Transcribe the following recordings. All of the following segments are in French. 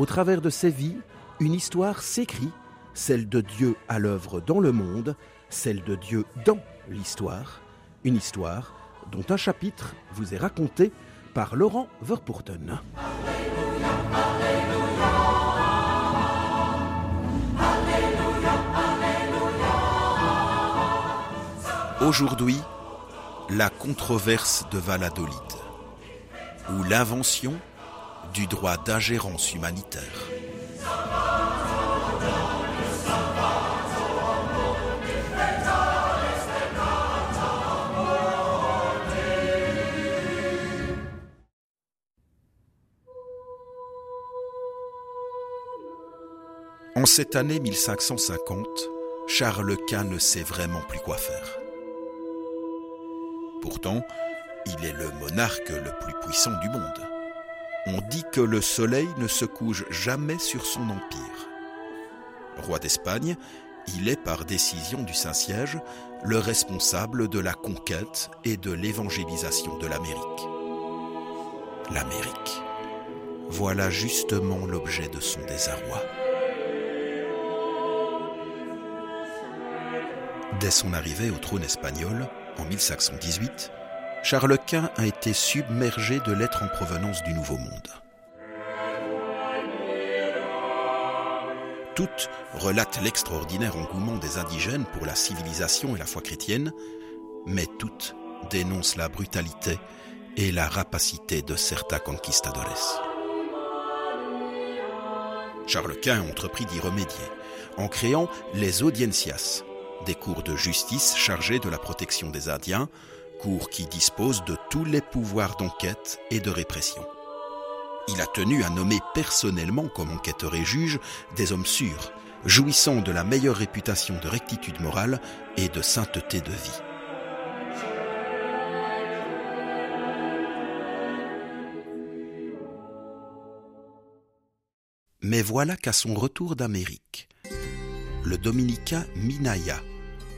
au travers de ces vies, une histoire s'écrit, celle de Dieu à l'œuvre dans le monde, celle de Dieu dans l'histoire, une histoire dont un chapitre vous est raconté par Laurent Verpoorten. Aujourd'hui, la controverse de Valladolid, ou l'invention du droit d'ingérence humanitaire. En cette année 1550, Charles Quint ne sait vraiment plus quoi faire. Pourtant, il est le monarque le plus puissant du monde. On dit que le soleil ne se couche jamais sur son empire. Roi d'Espagne, il est par décision du Saint-Siège le responsable de la conquête et de l'évangélisation de l'Amérique. L'Amérique. Voilà justement l'objet de son désarroi. Dès son arrivée au trône espagnol, en 1518, Charles Quint a été submergé de lettres en provenance du Nouveau Monde. Toutes relatent l'extraordinaire engouement des indigènes pour la civilisation et la foi chrétienne, mais toutes dénoncent la brutalité et la rapacité de certains conquistadores. Charles Quint entreprit d'y remédier en créant les audiencias, des cours de justice chargés de la protection des Indiens, cours qui disposent de tous les pouvoirs d'enquête et de répression. Il a tenu à nommer personnellement comme enquêteur et juge des hommes sûrs, jouissant de la meilleure réputation de rectitude morale et de sainteté de vie. Mais voilà qu'à son retour d'Amérique, le dominicain Minaya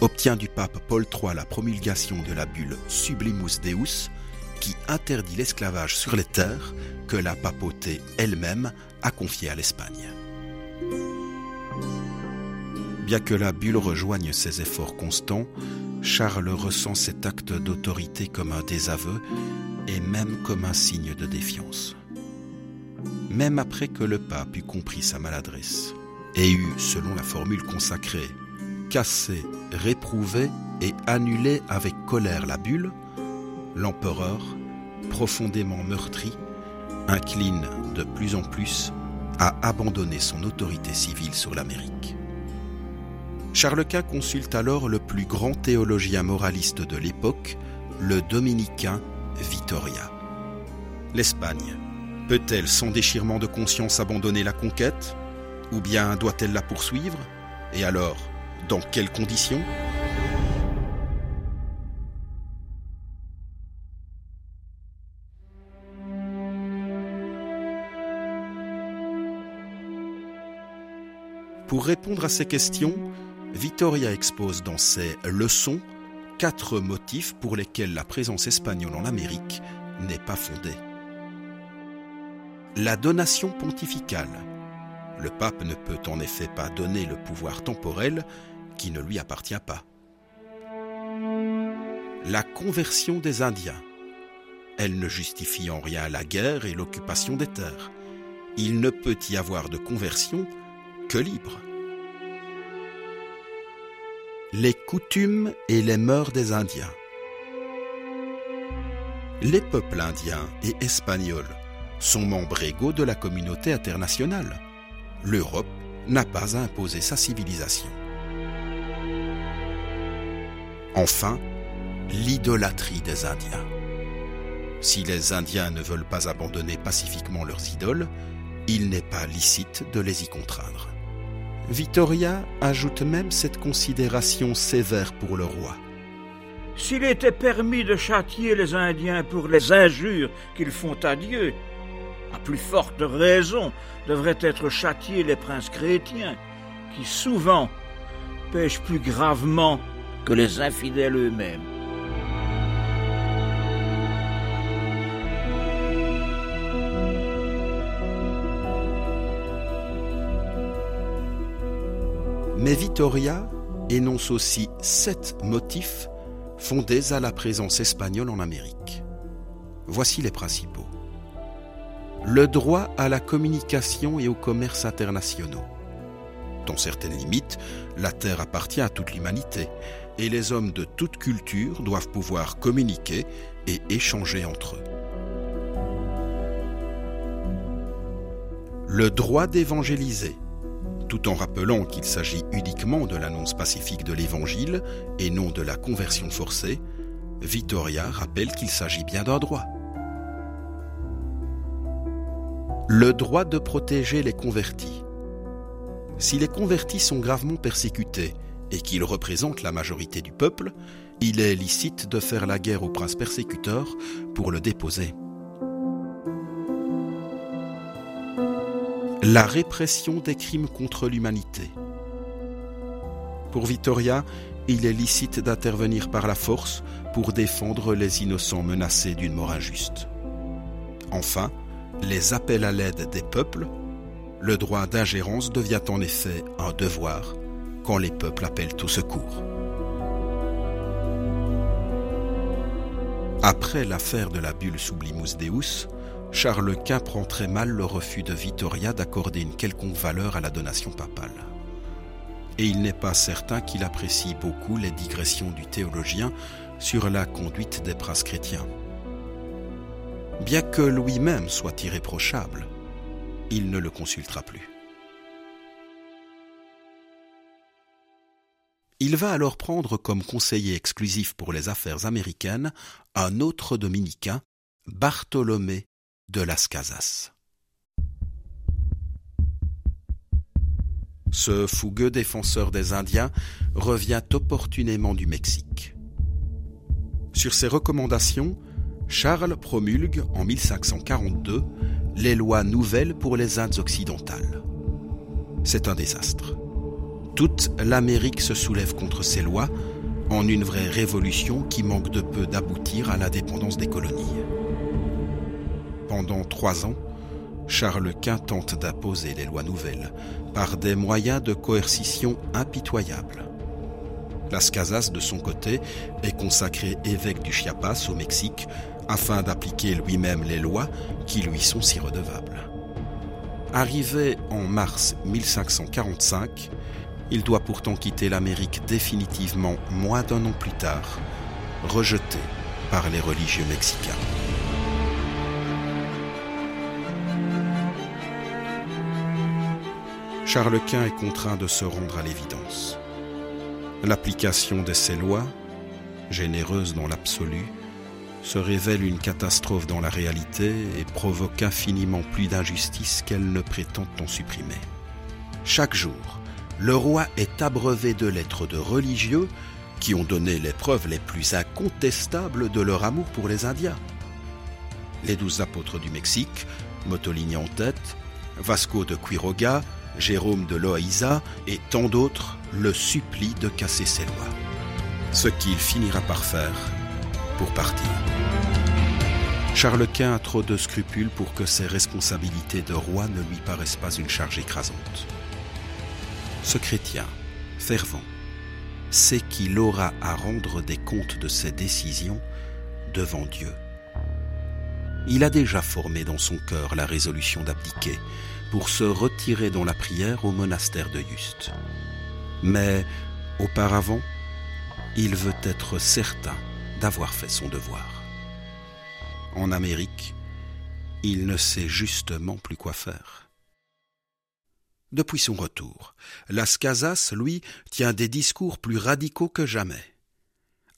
obtient du pape Paul III la promulgation de la bulle Sublimus Deus qui interdit l'esclavage sur les terres que la papauté elle-même a confiée à l'Espagne. Bien que la bulle rejoigne ses efforts constants, Charles ressent cet acte d'autorité comme un désaveu et même comme un signe de défiance. Même après que le pape eut compris sa maladresse et eut, selon la formule consacrée, cassé, réprouvé et annulé avec colère la bulle, l'empereur, profondément meurtri, incline de plus en plus à abandonner son autorité civile sur l'Amérique. Charles Quint consulte alors le plus grand théologien moraliste de l'époque, le dominicain Vittoria. L'Espagne peut-elle sans déchirement de conscience abandonner la conquête Ou bien doit-elle la poursuivre? Et alors, dans quelles conditions? Pour répondre à ces questions, Vittoria expose dans ses leçons quatre motifs pour lesquels la présence espagnole en Amérique n'est pas fondée. La donation pontificale. Le pape ne peut en effet pas donner le pouvoir temporel qui ne lui appartient pas. La conversion des Indiens. Elle ne justifie en rien la guerre et l'occupation des terres. Il ne peut y avoir de conversion que libre. Les coutumes et les mœurs des Indiens. Les peuples indiens et espagnols sont membres égaux de la communauté internationale. L'Europe n'a pas à imposer sa civilisation. Enfin, l'idolâtrie des Indiens. Si les Indiens ne veulent pas abandonner pacifiquement leurs idoles, il n'est pas licite de les y contraindre. Vittoria ajoute même cette considération sévère pour le roi. S'il était permis de châtier les Indiens pour les injures qu'ils font à Dieu, à plus forte raison devraient être châtiés les princes chrétiens, qui souvent pêchent plus gravement que les infidèles eux-mêmes. Mais Vittoria énonce aussi sept motifs fondés à la présence espagnole en Amérique. Voici les principaux. Le droit à la communication et au commerce internationaux. Dans certaines limites, la Terre appartient à toute l'humanité et les hommes de toute culture doivent pouvoir communiquer et échanger entre eux. Le droit d'évangéliser tout en rappelant qu'il s'agit uniquement de l'annonce pacifique de l'Évangile et non de la conversion forcée, Vittoria rappelle qu'il s'agit bien d'un droit. Le droit de protéger les convertis. Si les convertis sont gravement persécutés et qu'ils représentent la majorité du peuple, il est licite de faire la guerre au prince persécuteur pour le déposer. La répression des crimes contre l'humanité. Pour Vittoria, il est licite d'intervenir par la force pour défendre les innocents menacés d'une mort injuste. Enfin, les appels à l'aide des peuples, le droit d'ingérence devient en effet un devoir quand les peuples appellent au secours. Après l'affaire de la bulle Sublimus Deus, Charles Quint prend très mal le refus de Vittoria d'accorder une quelconque valeur à la donation papale. Et il n'est pas certain qu'il apprécie beaucoup les digressions du théologien sur la conduite des princes chrétiens. Bien que lui-même soit irréprochable, il ne le consultera plus. Il va alors prendre comme conseiller exclusif pour les affaires américaines un autre dominicain, Bartholomé de Las Casas. Ce fougueux défenseur des Indiens revient opportunément du Mexique. Sur ses recommandations, Charles promulgue en 1542 les lois nouvelles pour les Indes occidentales. C'est un désastre. Toute l'Amérique se soulève contre ces lois en une vraie révolution qui manque de peu d'aboutir à l'indépendance des colonies. Pendant trois ans, Charles Quint tente d'imposer les lois nouvelles par des moyens de coercition impitoyables. Las Casas, de son côté, est consacré évêque du Chiapas au Mexique afin d'appliquer lui-même les lois qui lui sont si redevables. Arrivé en mars 1545, il doit pourtant quitter l'Amérique définitivement moins d'un an plus tard, rejeté par les religieux mexicains. Charles Quint est contraint de se rendre à l'évidence. L'application de ces lois, généreuse dans l'absolu, se révèle une catastrophe dans la réalité et provoque infiniment plus d'injustice qu'elle ne prétend en supprimer. Chaque jour, le roi est abreuvé de lettres de religieux qui ont donné les preuves les plus incontestables de leur amour pour les Indiens. Les douze apôtres du Mexique, Motoligny en tête, Vasco de Quiroga, Jérôme de Loaïsa et tant d'autres le supplient de casser ses lois. Ce qu'il finira par faire pour partir. Charles Quint a trop de scrupules pour que ses responsabilités de roi ne lui paraissent pas une charge écrasante. Ce chrétien, fervent, sait qu'il aura à rendre des comptes de ses décisions devant Dieu. Il a déjà formé dans son cœur la résolution d'abdiquer pour se retirer dans la prière au monastère de Juste. Mais auparavant, il veut être certain d'avoir fait son devoir. En Amérique, il ne sait justement plus quoi faire. Depuis son retour, Las Casas, lui, tient des discours plus radicaux que jamais.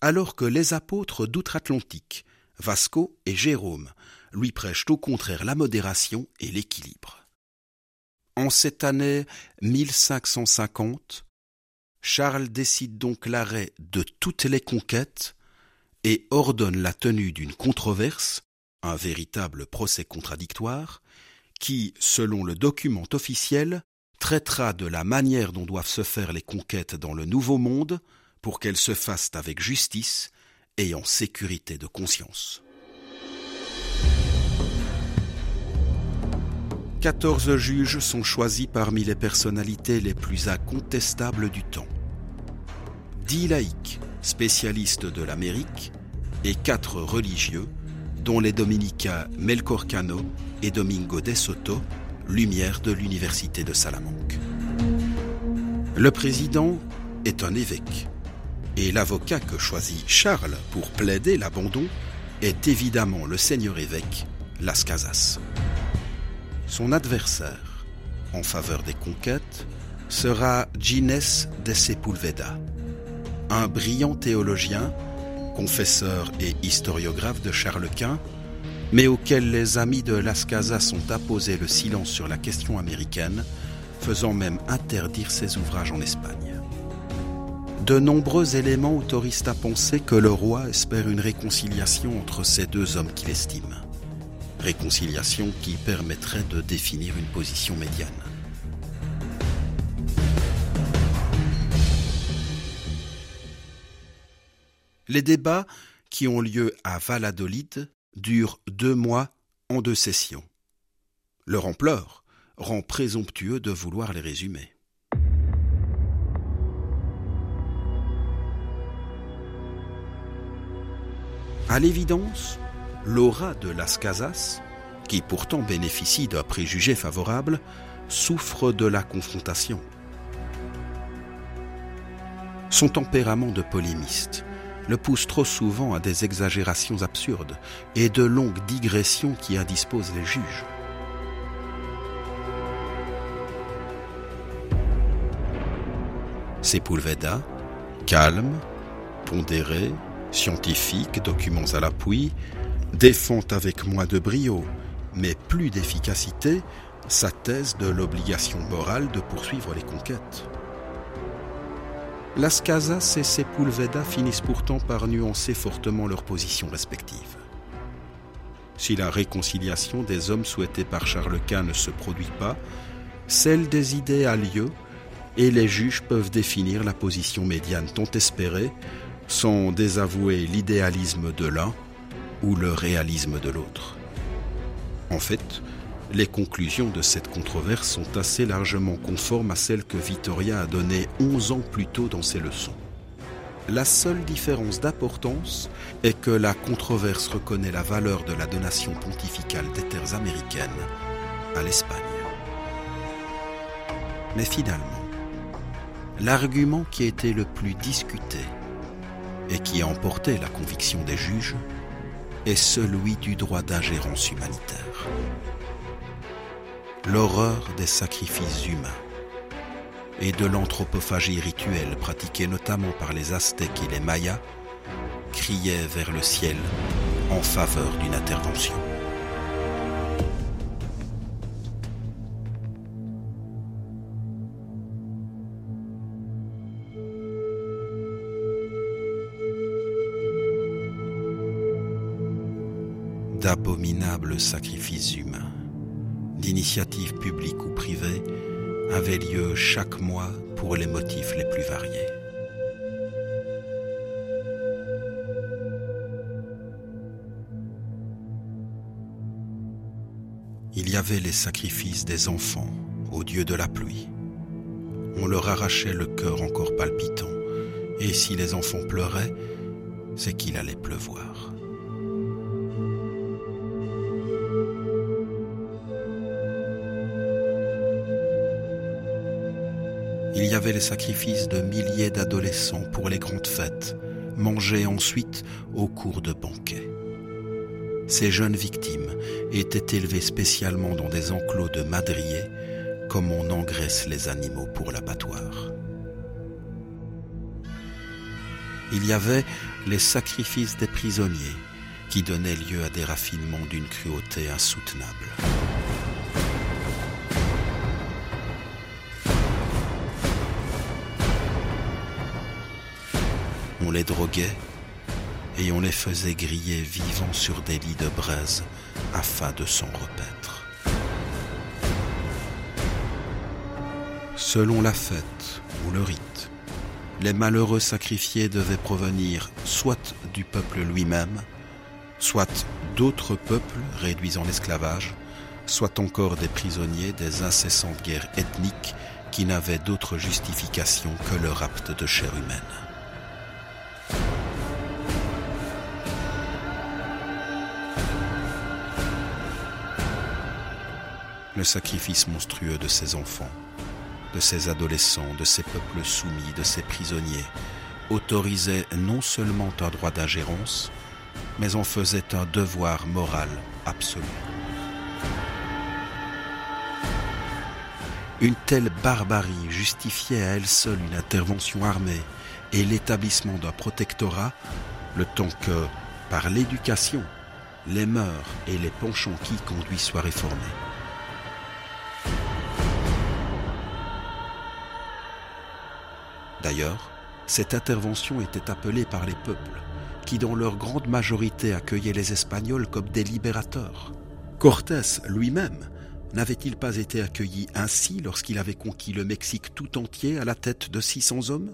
Alors que les apôtres d'outre-Atlantique, Vasco et Jérôme, lui prêchent au contraire la modération et l'équilibre. En cette année 1550, Charles décide donc l'arrêt de toutes les conquêtes et ordonne la tenue d'une controverse, un véritable procès contradictoire, qui, selon le document officiel, traitera de la manière dont doivent se faire les conquêtes dans le Nouveau Monde pour qu'elles se fassent avec justice et en sécurité de conscience. Quatorze juges sont choisis parmi les personnalités les plus incontestables du temps. Dix laïcs, spécialistes de l'Amérique, et quatre religieux, dont les dominicains Melchor Cano et Domingo de Soto, lumière de l'Université de Salamanque. Le président est un évêque, et l'avocat que choisit Charles pour plaider l'abandon est évidemment le seigneur évêque Las Casas. Son adversaire, en faveur des conquêtes, sera Gines de Sepulveda, un brillant théologien, confesseur et historiographe de Charles Quint, mais auquel les amis de Las Casas ont apposé le silence sur la question américaine, faisant même interdire ses ouvrages en Espagne. De nombreux éléments autorisent à penser que le roi espère une réconciliation entre ces deux hommes qu'il estime réconciliation qui permettrait de définir une position médiane. Les débats qui ont lieu à Valladolid durent deux mois en deux sessions. Leur ampleur rend présomptueux de vouloir les résumer. À l'évidence, l'aura de Las Casas, qui pourtant bénéficie d'un préjugé favorable, souffre de la confrontation. Son tempérament de polémiste le pousse trop souvent à des exagérations absurdes et de longues digressions qui indisposent les juges. Sepulveda, calme, pondéré, scientifique, documents à l'appui, défend avec moins de brio, mais plus d'efficacité, sa thèse de l'obligation morale de poursuivre les conquêtes. Las Casas et Sepulveda finissent pourtant par nuancer fortement leurs positions respectives. Si la réconciliation des hommes souhaitée par Charles Quint ne se produit pas, celle des idées a lieu et les juges peuvent définir la position médiane tant espérée sans désavouer l'idéalisme de l'un ou le réalisme de l'autre. En fait, les conclusions de cette controverse sont assez largement conformes à celles que Vittoria a données 11 ans plus tôt dans ses leçons. La seule différence d'importance est que la controverse reconnaît la valeur de la donation pontificale des terres américaines à l'Espagne. Mais finalement, l'argument qui a été le plus discuté et qui a emporté la conviction des juges est celui du droit d'ingérence humanitaire. L'horreur des sacrifices humains et de l'anthropophagie rituelle pratiquée notamment par les Aztèques et les Mayas criait vers le ciel en faveur d'une intervention. d'abominables sacrifices humains, d'initiatives publiques ou privées, avaient lieu chaque mois pour les motifs les plus variés. Il y avait les sacrifices des enfants au dieu de la pluie. On leur arrachait le cœur encore palpitant, et si les enfants pleuraient, c'est qu'il allait pleuvoir. Il y avait les sacrifices de milliers d'adolescents pour les grandes fêtes, mangés ensuite au cours de banquets. Ces jeunes victimes étaient élevées spécialement dans des enclos de madriers, comme on engraisse les animaux pour l'abattoir. Il y avait les sacrifices des prisonniers, qui donnaient lieu à des raffinements d'une cruauté insoutenable. On les droguait et on les faisait griller vivants sur des lits de braise afin de s'en repaître. Selon la fête ou le rite, les malheureux sacrifiés devaient provenir soit du peuple lui-même, soit d'autres peuples réduits en esclavage, soit encore des prisonniers des incessantes guerres ethniques qui n'avaient d'autre justification que le rapt de chair humaine. Le sacrifice monstrueux de ces enfants, de ces adolescents, de ces peuples soumis, de ces prisonniers, autorisait non seulement un droit d'ingérence, mais en faisait un devoir moral absolu. Une telle barbarie justifiait à elle seule une intervention armée et l'établissement d'un protectorat, le temps que, par l'éducation, les mœurs et les penchants qui conduisent soient réformés. D'ailleurs, cette intervention était appelée par les peuples, qui dans leur grande majorité accueillaient les Espagnols comme des libérateurs. Cortés lui-même n'avait-il pas été accueilli ainsi lorsqu'il avait conquis le Mexique tout entier à la tête de 600 hommes?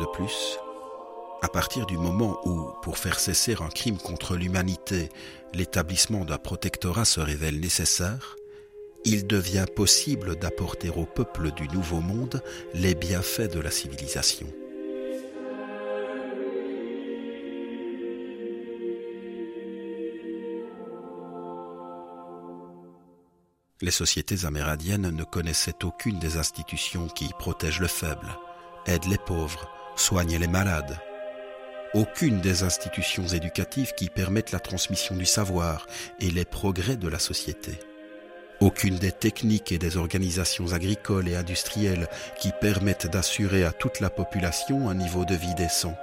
De plus, à partir du moment où, pour faire cesser un crime contre l'humanité, l'établissement d'un protectorat se révèle nécessaire, il devient possible d'apporter au peuple du Nouveau Monde les bienfaits de la civilisation. Les sociétés amérindiennes ne connaissaient aucune des institutions qui protègent le faible, aident les pauvres, soignent les malades, aucune des institutions éducatives qui permettent la transmission du savoir et les progrès de la société. Aucune des techniques et des organisations agricoles et industrielles qui permettent d'assurer à toute la population un niveau de vie décent.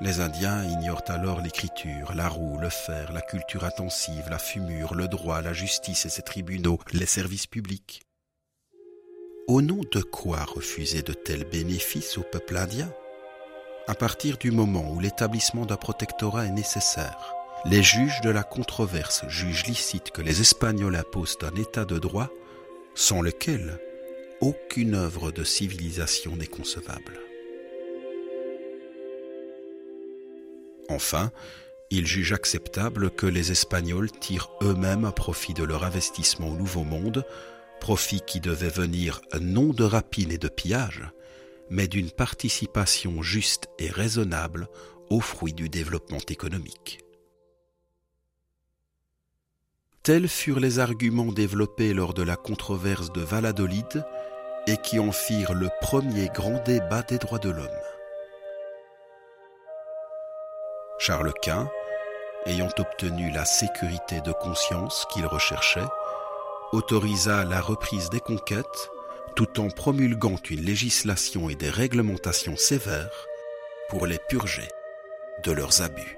Les Indiens ignorent alors l'écriture, la roue, le fer, la culture intensive, la fumure, le droit, la justice et ses tribunaux, les services publics. Au nom de quoi refuser de tels bénéfices au peuple indien? À partir du moment où l'établissement d'un protectorat est nécessaire, les juges de la controverse jugent licite que les Espagnols imposent un état de droit sans lequel aucune œuvre de civilisation n'est concevable. Enfin, ils jugent acceptable que les Espagnols tirent eux-mêmes un profit de leur investissement au Nouveau Monde, profit qui devait venir non de rapine et de pillage, mais d'une participation juste et raisonnable aux fruits du développement économique. Tels furent les arguments développés lors de la controverse de Valladolid et qui en firent le premier grand débat des droits de l'homme. Charles Quint, ayant obtenu la sécurité de conscience qu'il recherchait, autorisa la reprise des conquêtes tout en promulguant une législation et des réglementations sévères pour les purger de leurs abus.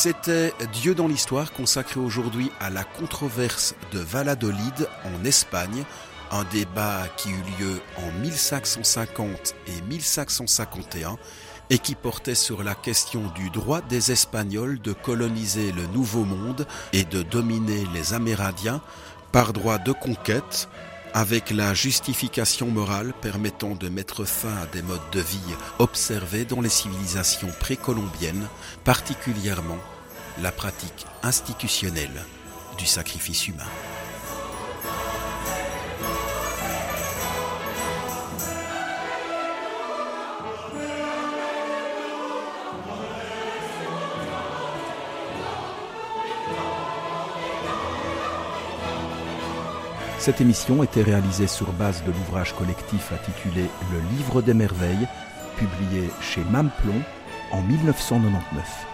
C'était Dieu dans l'histoire consacré aujourd'hui à la controverse de Valladolid en Espagne, un débat qui eut lieu en 1550 et 1551 et qui portait sur la question du droit des Espagnols de coloniser le Nouveau Monde et de dominer les Amérindiens par droit de conquête avec la justification morale permettant de mettre fin à des modes de vie observés dans les civilisations précolombiennes, particulièrement la pratique institutionnelle du sacrifice humain. Cette émission était réalisée sur base de l'ouvrage collectif intitulé Le Livre des Merveilles, publié chez Mamplon en 1999.